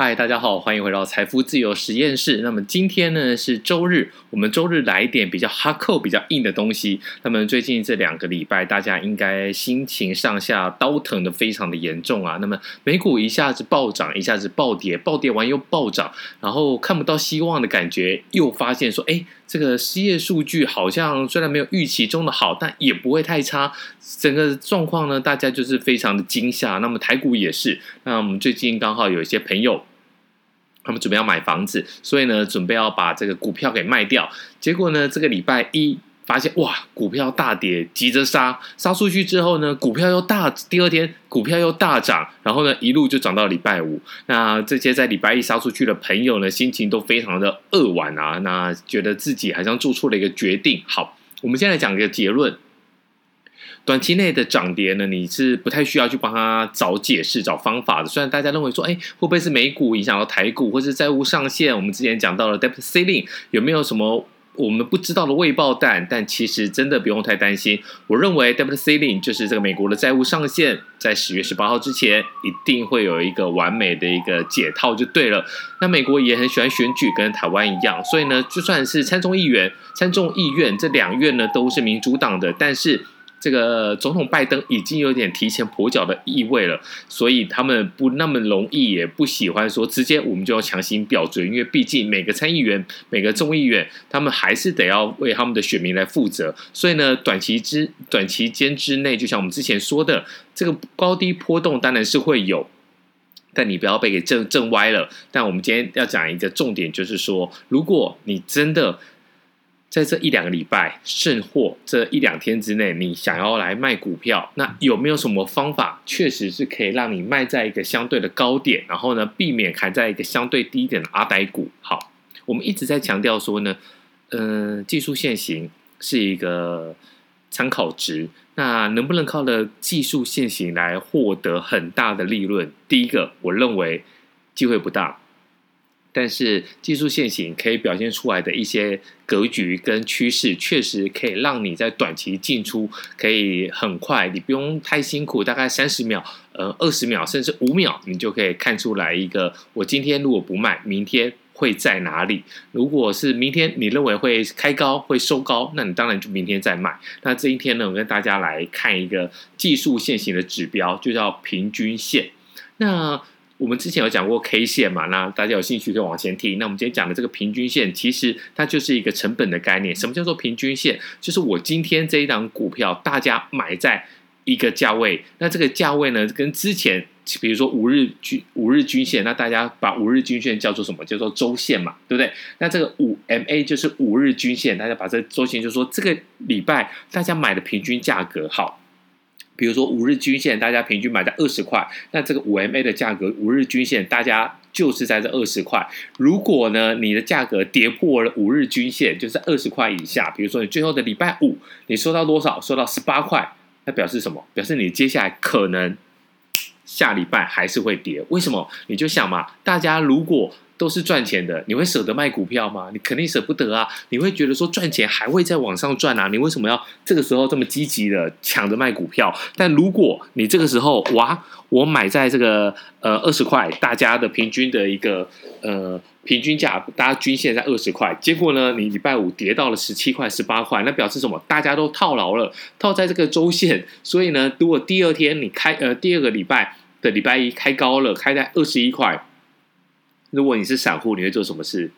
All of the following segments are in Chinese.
嗨，大家好，欢迎回到财富自由实验室。那么今天呢是周日，我们周日来一点比较哈扣、比较硬的东西。那么最近这两个礼拜，大家应该心情上下刀疼的非常的严重啊。那么美股一下子暴涨，一下子暴跌，暴跌完又暴涨，然后看不到希望的感觉，又发现说，哎，这个失业数据好像虽然没有预期中的好，但也不会太差。整个状况呢，大家就是非常的惊吓。那么台股也是。那我们最近刚好有一些朋友。他们准备要买房子，所以呢，准备要把这个股票给卖掉。结果呢，这个礼拜一发现哇，股票大跌，急着杀，杀出去之后呢，股票又大，第二天股票又大涨，然后呢，一路就涨到礼拜五。那这些在礼拜一杀出去的朋友呢，心情都非常的扼腕啊，那觉得自己好像做错了一个决定。好，我们现在讲一个结论。短期内的涨跌呢，你是不太需要去帮他找解释、找方法的。虽然大家认为说，哎，会不会是美股影响到台股，或是债务上限？我们之前讲到了 debt ceiling，有没有什么我们不知道的未爆弹？但其实真的不用太担心。我认为 debt ceiling 就是这个美国的债务上限，在十月十八号之前一定会有一个完美的一个解套就对了。那美国也很喜欢选举，跟台湾一样，所以呢，就算是参众议员、参众议院这两院呢都是民主党的，但是。这个总统拜登已经有点提前跛脚的意味了，所以他们不那么容易，也不喜欢说直接我们就要强行表决，因为毕竟每个参议员、每个众议员，他们还是得要为他们的选民来负责。所以呢，短期之短期间之内，就像我们之前说的，这个高低波动当然是会有，但你不要被给震震歪了。但我们今天要讲一个重点，就是说，如果你真的。在这一两个礼拜，甚或这一两天之内，你想要来卖股票，那有没有什么方法，确实是可以让你卖在一个相对的高点，然后呢，避免砍在一个相对低点的阿呆股？好，我们一直在强调说呢，嗯、技术线型是一个参考值，那能不能靠着技术线型来获得很大的利润？第一个，我认为机会不大。但是技术线型可以表现出来的一些格局跟趋势，确实可以让你在短期进出可以很快，你不用太辛苦，大概三十秒、呃二十秒甚至五秒，你就可以看出来一个，我今天如果不卖，明天会在哪里？如果是明天你认为会开高会收高，那你当然就明天再卖。那这一天呢，我跟大家来看一个技术线型的指标，就叫平均线。那我们之前有讲过 K 线嘛，那大家有兴趣可以往前听。那我们今天讲的这个平均线，其实它就是一个成本的概念。什么叫做平均线？就是我今天这一档股票，大家买在一个价位，那这个价位呢，跟之前比如说五日均五日均线，那大家把五日均线叫做什么？叫做周线嘛，对不对？那这个五 MA 就是五日均线，大家把这周线就是说这个礼拜大家买的平均价格好。比如说五日均线，大家平均买在二十块，那这个五 MA 的价格，五日均线大家就是在这二十块。如果呢，你的价格跌破了五日均线，就是二十块以下，比如说你最后的礼拜五，你收到多少？收到十八块，那表示什么？表示你接下来可能下礼拜还是会跌。为什么？你就想嘛，大家如果。都是赚钱的，你会舍得卖股票吗？你肯定舍不得啊！你会觉得说赚钱还会再往上赚啊？你为什么要这个时候这么积极的抢着卖股票？但如果你这个时候哇，我买在这个呃二十块，大家的平均的一个呃平均价，大家均线在二十块，结果呢，你礼拜五跌到了十七块、十八块，那表示什么？大家都套牢了，套在这个周线，所以呢，如果第二天你开呃第二个礼拜的礼拜一开高了，开在二十一块。如果你是散户，你会做什么事？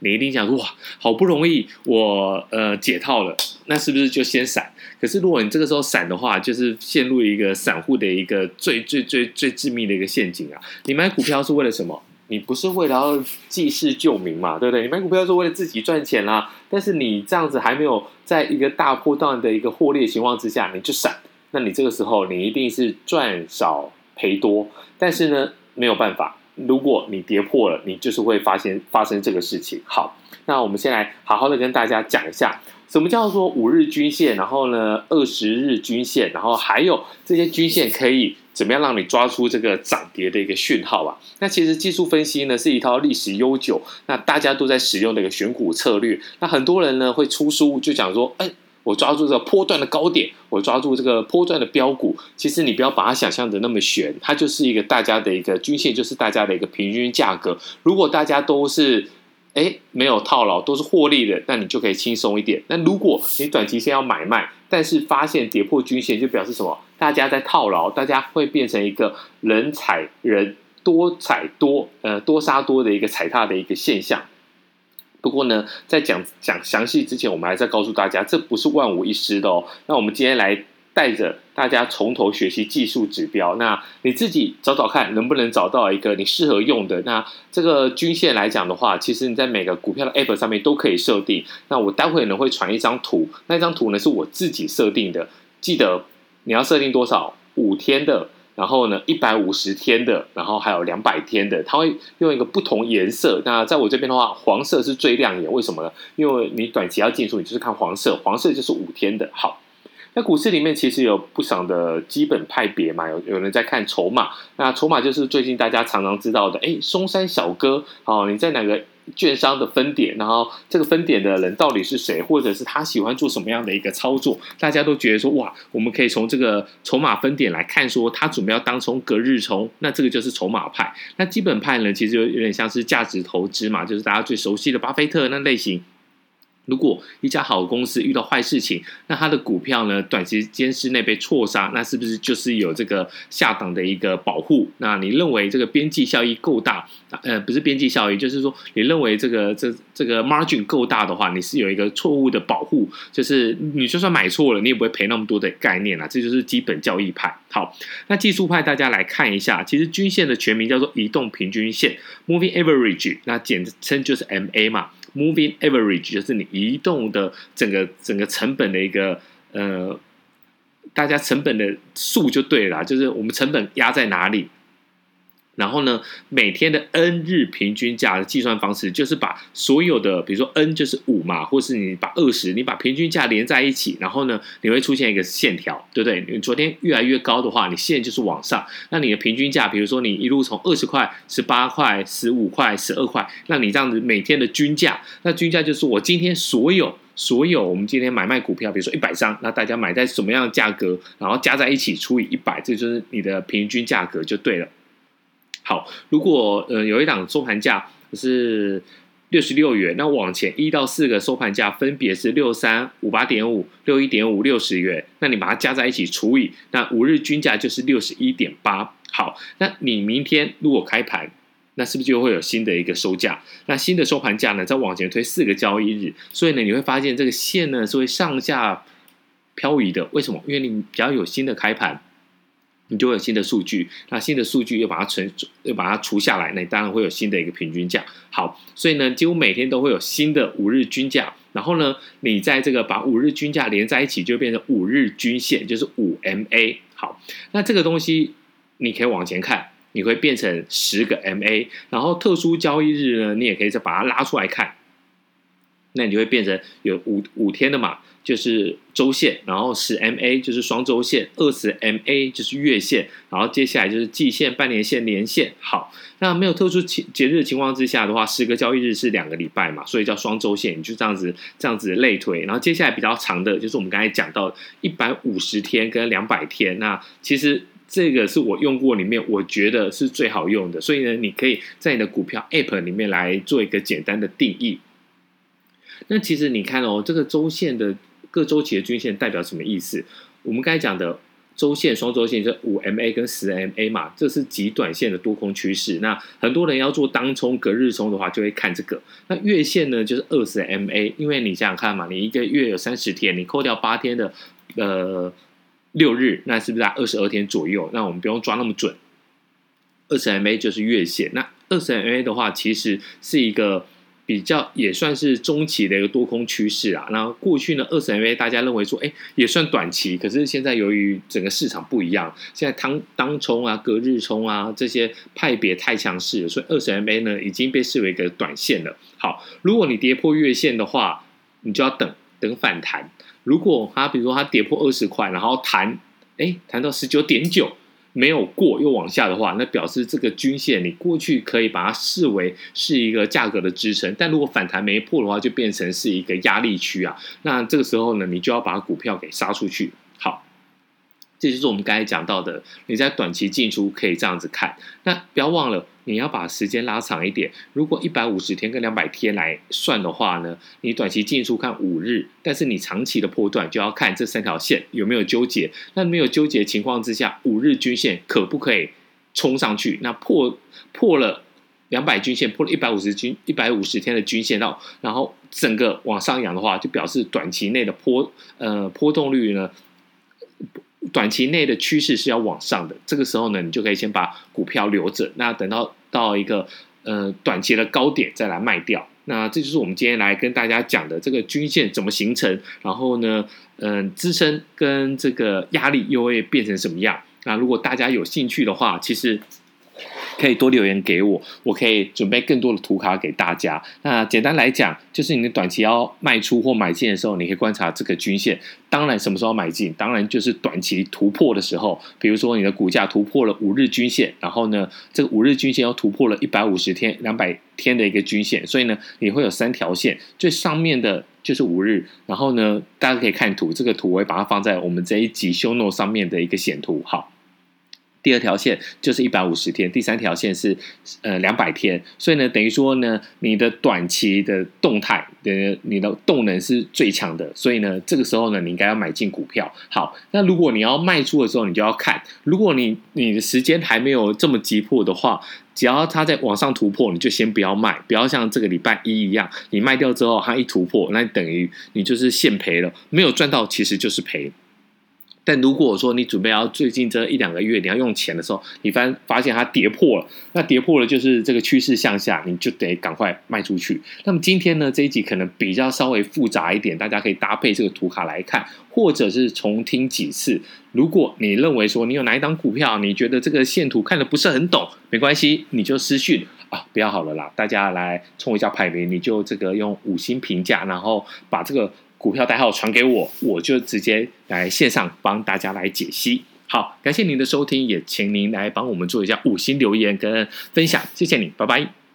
你一定想说：哇，好不容易我呃解套了，那是不是就先闪？可是如果你这个时候闪的话，就是陷入一个散户的一个最最最最致命的一个陷阱啊！你买股票是为了什么？你不是为了要济世救民嘛，对不对？你买股票是为了自己赚钱啦。但是你这样子还没有在一个大波段的一个获利情况之下，你就闪，那你这个时候你一定是赚少赔多。但是呢，没有办法。如果你跌破了，你就是会发现发生这个事情。好，那我们先来好好的跟大家讲一下，什么叫做五日均线，然后呢，二十日均线，然后还有这些均线可以怎么样让你抓出这个涨跌的一个讯号啊？那其实技术分析呢是一套历史悠久，那大家都在使用的一个选股策略。那很多人呢会出书就讲说，哎。我抓住这个波段的高点，我抓住这个波段的标股。其实你不要把它想象的那么玄，它就是一个大家的一个均线，就是大家的一个平均价格。如果大家都是哎没有套牢，都是获利的，那你就可以轻松一点。那如果你短期先要买卖，但是发现跌破均线，就表示什么？大家在套牢，大家会变成一个人踩人，多踩多，呃，多杀多的一个踩踏的一个现象。不过呢，在讲讲详细之前，我们还是要告诉大家，这不是万无一失的哦。那我们今天来带着大家从头学习技术指标，那你自己找找看，能不能找到一个你适合用的。那这个均线来讲的话，其实你在每个股票的 App 上面都可以设定。那我待会呢会传一张图，那张图呢是我自己设定的。记得你要设定多少？五天的。然后呢，一百五十天的，然后还有两百天的，它会用一个不同颜色。那在我这边的话，黄色是最亮眼，为什么呢？因为你短期要进出，你就是看黄色，黄色就是五天的。好，那股市里面其实有不少的基本派别嘛，有有人在看筹码，那筹码就是最近大家常常知道的，哎，松山小哥，哦，你在哪个？券商的分点，然后这个分点的人到底是谁，或者是他喜欢做什么样的一个操作？大家都觉得说，哇，我们可以从这个筹码分点来看，说他准备要当冲隔日冲，那这个就是筹码派。那基本派呢，其实有点像是价值投资嘛，就是大家最熟悉的巴菲特那类型。如果一家好公司遇到坏事情，那它的股票呢，短时间之内被错杀，那是不是就是有这个下档的一个保护？那你认为这个边际效益够大？呃，不是边际效益，就是说你认为这个这这个 margin 够大的话，你是有一个错误的保护，就是你就算买错了，你也不会赔那么多的概念啊。这就是基本交易派。好，那技术派大家来看一下，其实均线的全名叫做移动平均线 （Moving Average），那简称就是 MA 嘛。Moving average 就是你移动的整个整个成本的一个呃，大家成本的数就对了，就是我们成本压在哪里。然后呢，每天的 N 日平均价的计算方式，就是把所有的，比如说 N 就是五嘛，或是你把二十，你把平均价连在一起，然后呢，你会出现一个线条，对不对？你昨天越来越高的话，你线就是往上，那你的平均价，比如说你一路从二十块、十八块、十五块、十二块，那你这样子每天的均价，那均价就是我今天所有所有我们今天买卖股票，比如说一百张，那大家买在什么样的价格，然后加在一起除以一百，这就是你的平均价格就对了。好，如果呃有一档收盘价是六十六元，那往前一到四个收盘价分别是六三五八点五六一点五六十元，那你把它加在一起除以，那五日均价就是六十一点八。好，那你明天如果开盘，那是不是就会有新的一个收价？那新的收盘价呢，再往前推四个交易日，所以呢，你会发现这个线呢是会上下漂移的。为什么？因为你只要有新的开盘。你就会有新的数据，那新的数据又把它存，又把它除下来，那你当然会有新的一个平均价。好，所以呢，几乎每天都会有新的五日均价。然后呢，你在这个把五日均价连在一起，就变成五日均线，就是五 MA。好，那这个东西你可以往前看，你会变成十个 MA。然后特殊交易日呢，你也可以再把它拉出来看，那你就会变成有五五天的嘛。就是周线，然后十 MA 就是双周线，二十 MA 就是月线，然后接下来就是季线、半年线、年线。好，那没有特殊节节日的情况之下的话，十个交易日是两个礼拜嘛，所以叫双周线，你就这样子这样子类推。然后接下来比较长的，就是我们刚才讲到一百五十天跟两百天。那其实这个是我用过里面，我觉得是最好用的。所以呢，你可以在你的股票 App 里面来做一个简单的定义。那其实你看哦，这个周线的。各周期的均线代表什么意思？我们刚才讲的周线、双周线，就五 MA 跟十 MA 嘛，这是极短线的多空趋势。那很多人要做当冲、隔日冲的话，就会看这个。那月线呢，就是二十 MA，因为你想想看嘛，你一个月有三十天，你扣掉八天的呃六日，那是不是在二十二天左右？那我们不用抓那么准，二十 MA 就是月线。那二十 MA 的话，其实是一个。比较也算是中期的一个多空趋势啊。那过去呢，二十 MA 大家认为说，哎，也算短期。可是现在由于整个市场不一样，现在当当冲啊、隔日冲啊这些派别太强势，所以二十 MA 呢已经被视为一个短线了。好，如果你跌破月线的话，你就要等等反弹。如果它比如说它跌破二十块，然后弹，哎，弹到十九点九。没有过又往下的话，那表示这个均线你过去可以把它视为是一个价格的支撑，但如果反弹没破的话，就变成是一个压力区啊。那这个时候呢，你就要把股票给杀出去。这就是我们刚才讲到的，你在短期进出可以这样子看。那不要忘了，你要把时间拉长一点。如果一百五十天跟两百天来算的话呢，你短期进出看五日，但是你长期的波段就要看这三条线有没有纠结。那没有纠结情况之下，五日均线可不可以冲上去？那破破了两百均线，破了一百五十均一百五十天的均线到，然后整个往上扬的话，就表示短期内的波呃波动率呢。短期内的趋势是要往上的，这个时候呢，你就可以先把股票留着，那等到到一个呃短期的高点再来卖掉。那这就是我们今天来跟大家讲的这个均线怎么形成，然后呢，嗯、支撑跟这个压力又会变成什么样？那如果大家有兴趣的话，其实。可以多留言给我，我可以准备更多的图卡给大家。那简单来讲，就是你的短期要卖出或买进的时候，你可以观察这个均线。当然，什么时候买进？当然就是短期突破的时候。比如说，你的股价突破了五日均线，然后呢，这个五日均线又突破了一百五十天、两百天的一个均线，所以呢，你会有三条线，最上面的就是五日。然后呢，大家可以看图，这个图我会把它放在我们这一集 show no 上面的一个显图。好。第二条线就是一百五十天，第三条线是呃两百天，所以呢，等于说呢，你的短期的动态的你的动能是最强的，所以呢，这个时候呢，你应该要买进股票。好，那如果你要卖出的时候，你就要看，如果你你的时间还没有这么急迫的话，只要它在往上突破，你就先不要卖，不要像这个礼拜一一样，你卖掉之后它一突破，那等于你就是现赔了，没有赚到，其实就是赔。但如果说你准备要最近这一两个月你要用钱的时候，你发发现它跌破了，那跌破了就是这个趋势向下，你就得赶快卖出去。那么今天呢，这一集可能比较稍微复杂一点，大家可以搭配这个图卡来看，或者是重听几次。如果你认为说你有哪一档股票，你觉得这个线图看得不是很懂，没关系，你就私讯啊，不要好了啦，大家来冲一下排名，你就这个用五星评价，然后把这个。股票代号传给我，我就直接来线上帮大家来解析。好，感谢您的收听，也请您来帮我们做一下五星留言跟分享，谢谢你，拜拜。